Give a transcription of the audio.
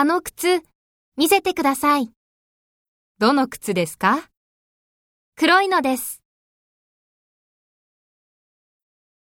あの靴、見せてください。どの靴ですか？黒いのです。